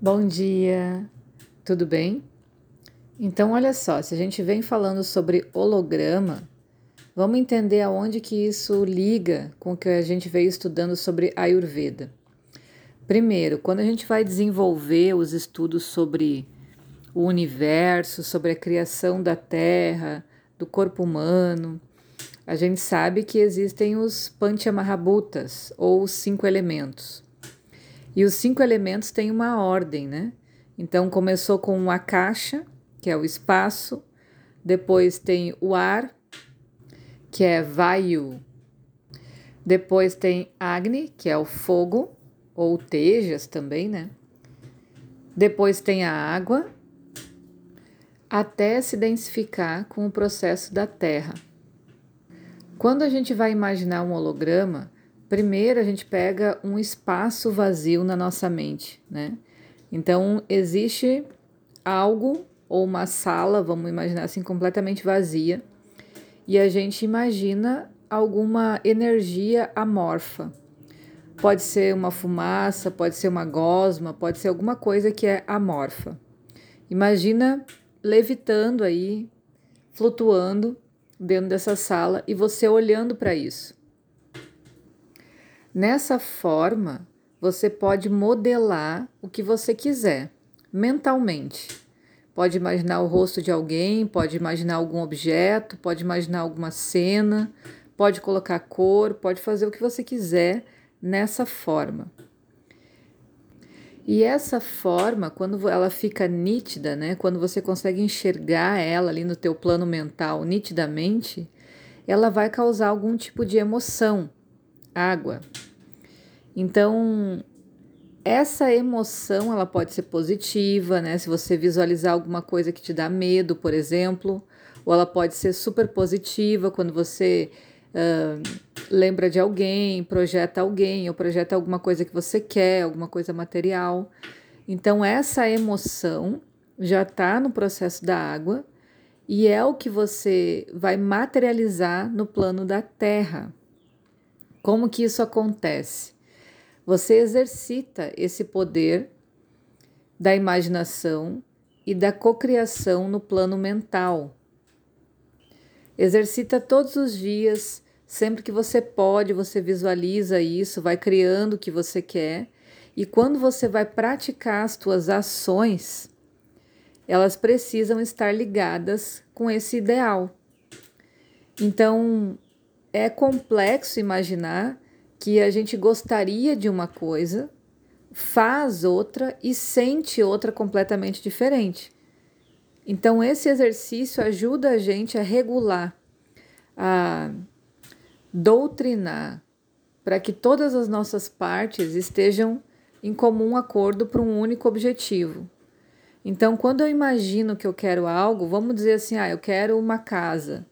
Bom dia, tudo bem? Então, olha só, se a gente vem falando sobre holograma, vamos entender aonde que isso liga com o que a gente veio estudando sobre Ayurveda. Primeiro, quando a gente vai desenvolver os estudos sobre o universo, sobre a criação da Terra, do corpo humano, a gente sabe que existem os Panchamahabhutas, ou os cinco elementos. E os cinco elementos têm uma ordem, né? Então começou com a caixa, que é o espaço, depois tem o ar, que é Vayu, depois tem Agni, que é o fogo, ou Tejas também, né? Depois tem a água, até se densificar com o processo da Terra. Quando a gente vai imaginar um holograma, Primeiro, a gente pega um espaço vazio na nossa mente, né? Então, existe algo ou uma sala, vamos imaginar assim, completamente vazia, e a gente imagina alguma energia amorfa. Pode ser uma fumaça, pode ser uma gosma, pode ser alguma coisa que é amorfa. Imagina levitando aí, flutuando dentro dessa sala e você olhando para isso. Nessa forma, você pode modelar o que você quiser mentalmente. Pode imaginar o rosto de alguém, pode imaginar algum objeto, pode imaginar alguma cena, pode colocar cor, pode fazer o que você quiser nessa forma. E essa forma, quando ela fica nítida, né, quando você consegue enxergar ela ali no teu plano mental nitidamente, ela vai causar algum tipo de emoção. Água, então, essa emoção ela pode ser positiva, né? Se você visualizar alguma coisa que te dá medo, por exemplo, ou ela pode ser super positiva quando você uh, lembra de alguém, projeta alguém, ou projeta alguma coisa que você quer, alguma coisa material. Então, essa emoção já está no processo da água e é o que você vai materializar no plano da Terra. Como que isso acontece? Você exercita esse poder da imaginação e da cocriação no plano mental. Exercita todos os dias, sempre que você pode, você visualiza isso, vai criando o que você quer. E quando você vai praticar as suas ações, elas precisam estar ligadas com esse ideal. Então, é complexo imaginar que a gente gostaria de uma coisa, faz outra e sente outra completamente diferente. Então, esse exercício ajuda a gente a regular, a doutrinar, para que todas as nossas partes estejam em comum acordo para um único objetivo. Então, quando eu imagino que eu quero algo, vamos dizer assim: ah, eu quero uma casa.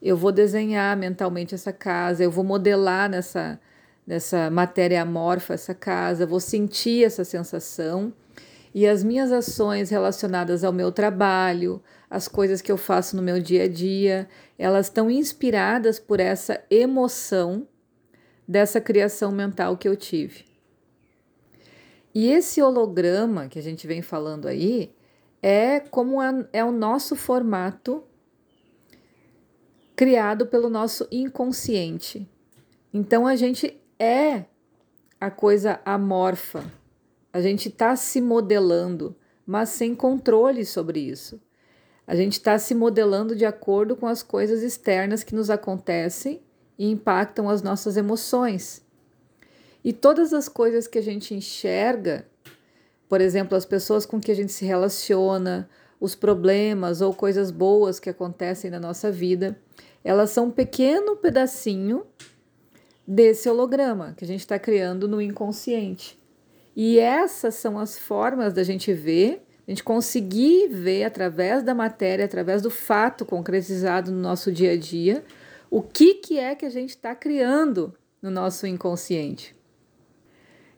Eu vou desenhar mentalmente essa casa, eu vou modelar nessa nessa matéria amorfa, essa casa, vou sentir essa sensação e as minhas ações relacionadas ao meu trabalho, as coisas que eu faço no meu dia a dia, elas estão inspiradas por essa emoção dessa criação mental que eu tive. E esse holograma que a gente vem falando aí é como é o nosso formato criado pelo nosso inconsciente. Então a gente é a coisa amorfa. A gente está se modelando, mas sem controle sobre isso. A gente está se modelando de acordo com as coisas externas que nos acontecem e impactam as nossas emoções. E todas as coisas que a gente enxerga, por exemplo, as pessoas com que a gente se relaciona, os problemas ou coisas boas que acontecem na nossa vida, elas são um pequeno pedacinho desse holograma que a gente está criando no inconsciente. E essas são as formas da gente ver, a gente conseguir ver através da matéria, através do fato concretizado no nosso dia a dia, o que, que é que a gente está criando no nosso inconsciente.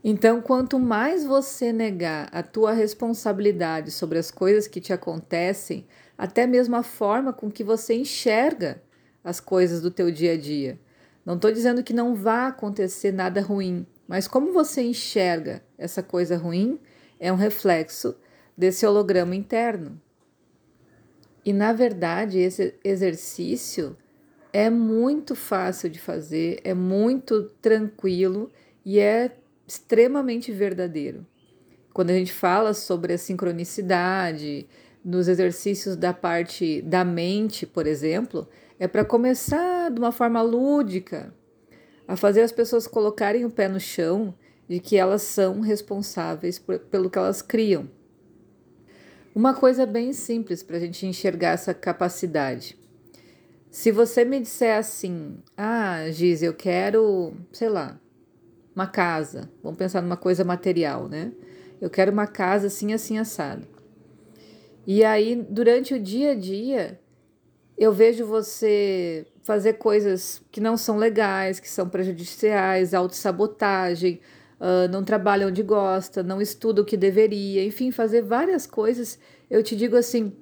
Então, quanto mais você negar a tua responsabilidade sobre as coisas que te acontecem, até mesmo a forma com que você enxerga as coisas do teu dia a dia, não estou dizendo que não vá acontecer nada ruim, mas como você enxerga essa coisa ruim é um reflexo desse holograma interno. E na verdade, esse exercício é muito fácil de fazer, é muito tranquilo e é extremamente verdadeiro. Quando a gente fala sobre a sincronicidade, nos exercícios da parte da mente, por exemplo, é para começar de uma forma lúdica, a fazer as pessoas colocarem o pé no chão de que elas são responsáveis por, pelo que elas criam. Uma coisa bem simples para a gente enxergar essa capacidade. Se você me disser assim, ah, Giz, eu quero, sei lá, uma casa, vamos pensar numa coisa material, né? Eu quero uma casa assim, assim, assado. E aí, durante o dia a dia, eu vejo você fazer coisas que não são legais, que são prejudiciais, autossabotagem, uh, não trabalha onde gosta, não estuda o que deveria, enfim, fazer várias coisas. Eu te digo assim,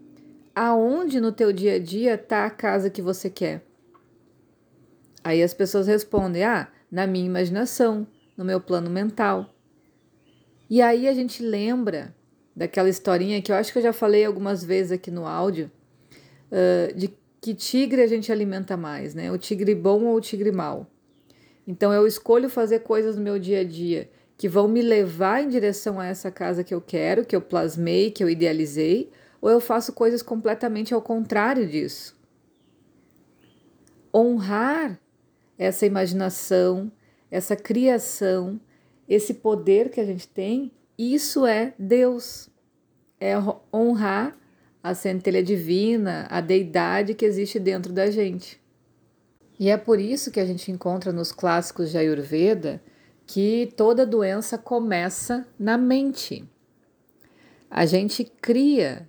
aonde no teu dia a dia está a casa que você quer? Aí as pessoas respondem: ah, na minha imaginação, no meu plano mental. E aí a gente lembra daquela historinha que eu acho que eu já falei algumas vezes aqui no áudio, uh, de que tigre a gente alimenta mais, né? O tigre bom ou o tigre mau. Então eu escolho fazer coisas no meu dia a dia que vão me levar em direção a essa casa que eu quero, que eu plasmei, que eu idealizei, ou eu faço coisas completamente ao contrário disso. Honrar essa imaginação, essa criação, esse poder que a gente tem, isso é Deus. É honrar a centelha divina, a deidade que existe dentro da gente. E é por isso que a gente encontra nos clássicos de Ayurveda que toda doença começa na mente. A gente cria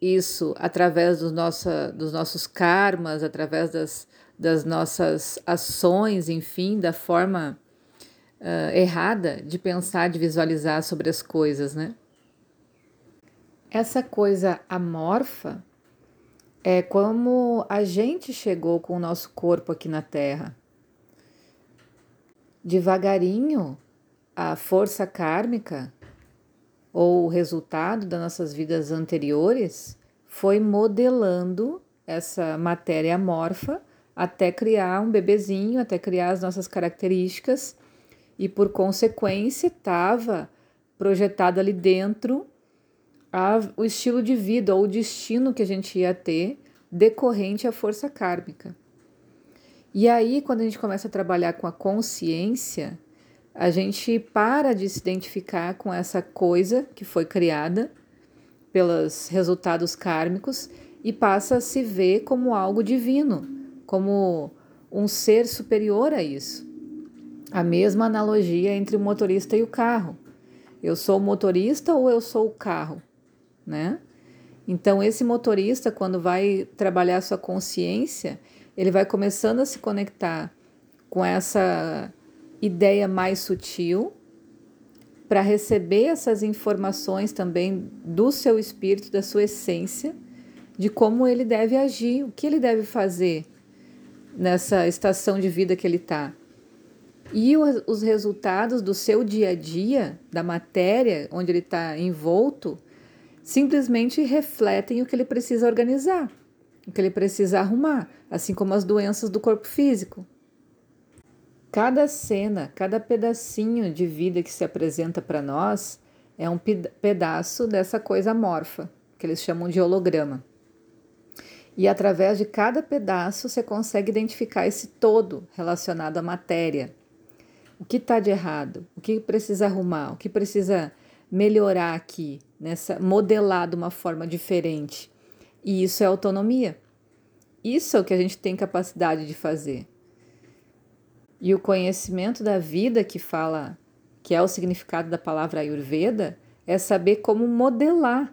isso através do nossa, dos nossos karmas, através das, das nossas ações, enfim, da forma uh, errada de pensar, de visualizar sobre as coisas, né? Essa coisa amorfa é como a gente chegou com o nosso corpo aqui na Terra. Devagarinho, a força kármica ou o resultado das nossas vidas anteriores foi modelando essa matéria amorfa até criar um bebezinho, até criar as nossas características e por consequência estava projetado ali dentro a, o estilo de vida ou o destino que a gente ia ter decorrente à força kármica. E aí, quando a gente começa a trabalhar com a consciência, a gente para de se identificar com essa coisa que foi criada pelos resultados kármicos e passa a se ver como algo divino, como um ser superior a isso. A mesma analogia entre o motorista e o carro. Eu sou o motorista ou eu sou o carro? Né? Então, esse motorista, quando vai trabalhar sua consciência, ele vai começando a se conectar com essa ideia mais sutil para receber essas informações também do seu espírito, da sua essência, de como ele deve agir, o que ele deve fazer nessa estação de vida que ele está. E os resultados do seu dia a dia, da matéria onde ele está envolto, simplesmente refletem o que ele precisa organizar, o que ele precisa arrumar, assim como as doenças do corpo físico. Cada cena, cada pedacinho de vida que se apresenta para nós é um pedaço dessa coisa amorfa, que eles chamam de holograma. E através de cada pedaço você consegue identificar esse todo relacionado à matéria. O que está de errado? O que precisa arrumar? O que precisa melhorar aqui, nessa modelar de uma forma diferente. E isso é autonomia. Isso é o que a gente tem capacidade de fazer. E o conhecimento da vida que fala, que é o significado da palavra Ayurveda, é saber como modelar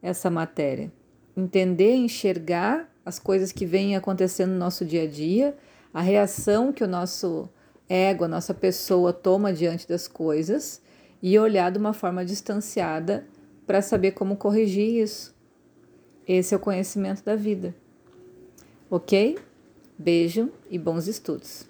essa matéria, entender, enxergar as coisas que vêm acontecendo no nosso dia a dia, a reação que o nosso ego, a nossa pessoa toma diante das coisas e olhar de uma forma distanciada para saber como corrigir isso. Esse é o conhecimento da vida. Ok? Beijo e bons estudos.